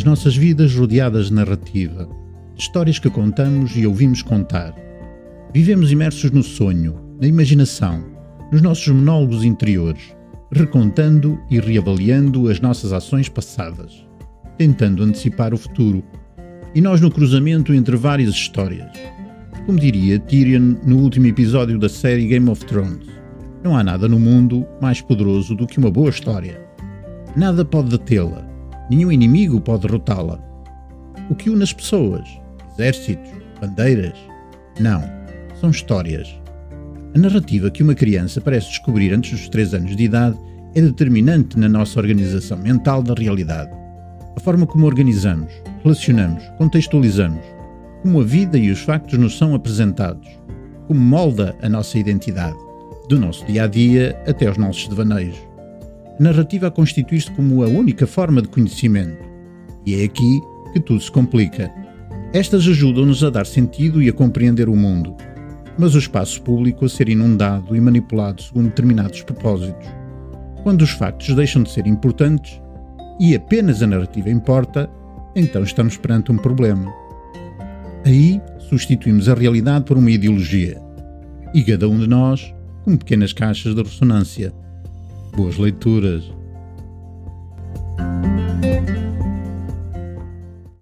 As nossas vidas rodeadas de narrativa, histórias que contamos e ouvimos contar. Vivemos imersos no sonho, na imaginação, nos nossos monólogos interiores, recontando e reavaliando as nossas ações passadas, tentando antecipar o futuro. E nós no cruzamento entre várias histórias. Como diria Tyrion no último episódio da série Game of Thrones, não há nada no mundo mais poderoso do que uma boa história. Nada pode detê-la, nenhum inimigo pode derrotá-la. O que une as pessoas, exércitos, bandeiras? Não, são histórias. A narrativa que uma criança parece descobrir antes dos 3 anos de idade é determinante na nossa organização mental da realidade. A forma como organizamos, relacionamos, contextualizamos, como a vida e os factos nos são apresentados, como molda a nossa identidade, do nosso dia a dia até aos nossos devaneios. A narrativa constitui-se como a única forma de conhecimento, e é aqui que tudo se complica. Estas ajudam-nos a dar sentido e a compreender o mundo, mas o espaço público a ser inundado e manipulado segundo determinados propósitos. Quando os factos deixam de ser importantes e apenas a narrativa importa, então estamos perante um problema. Aí substituímos a realidade por uma ideologia e cada um de nós com pequenas caixas de ressonância. Boas leituras!